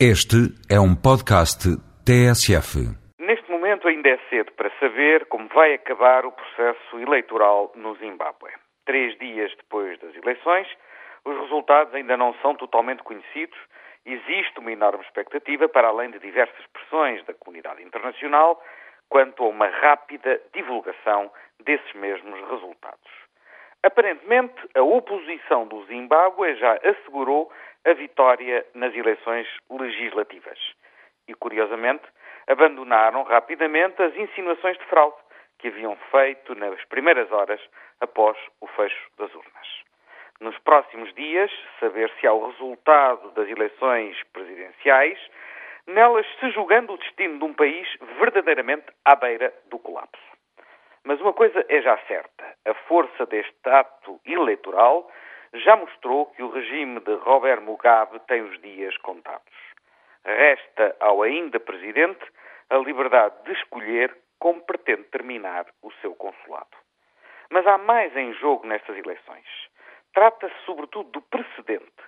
Este é um podcast TSF. Neste momento ainda é cedo para saber como vai acabar o processo eleitoral no Zimbábue. Três dias depois das eleições, os resultados ainda não são totalmente conhecidos. Existe uma enorme expectativa, para além de diversas pressões da comunidade internacional, quanto a uma rápida divulgação desses mesmos resultados. Aparentemente, a oposição do Zimbábue já assegurou a vitória nas eleições legislativas. E, curiosamente, abandonaram rapidamente as insinuações de fraude que haviam feito nas primeiras horas após o fecho das urnas. Nos próximos dias, saber se há o resultado das eleições presidenciais, nelas se julgando o destino de um país verdadeiramente à beira do colapso. Mas uma coisa é já certa: a força deste ato eleitoral já mostrou que o regime de Robert Mugabe tem os dias contados. Resta ao ainda presidente a liberdade de escolher como pretende terminar o seu consulado. Mas há mais em jogo nestas eleições. Trata-se sobretudo do precedente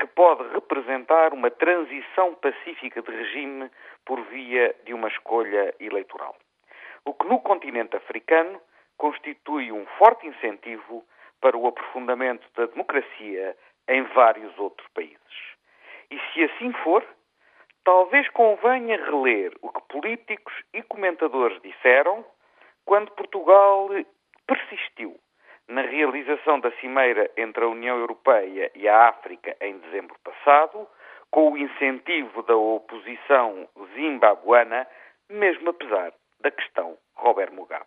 que pode representar uma transição pacífica de regime por via de uma escolha eleitoral. O que no continente africano constitui um forte incentivo para o aprofundamento da democracia em vários outros países. E se assim for, talvez convenha reler o que políticos e comentadores disseram quando Portugal persistiu na realização da cimeira entre a União Europeia e a África em dezembro passado, com o incentivo da oposição zimbabuana, mesmo apesar da questão Robert Mugabe.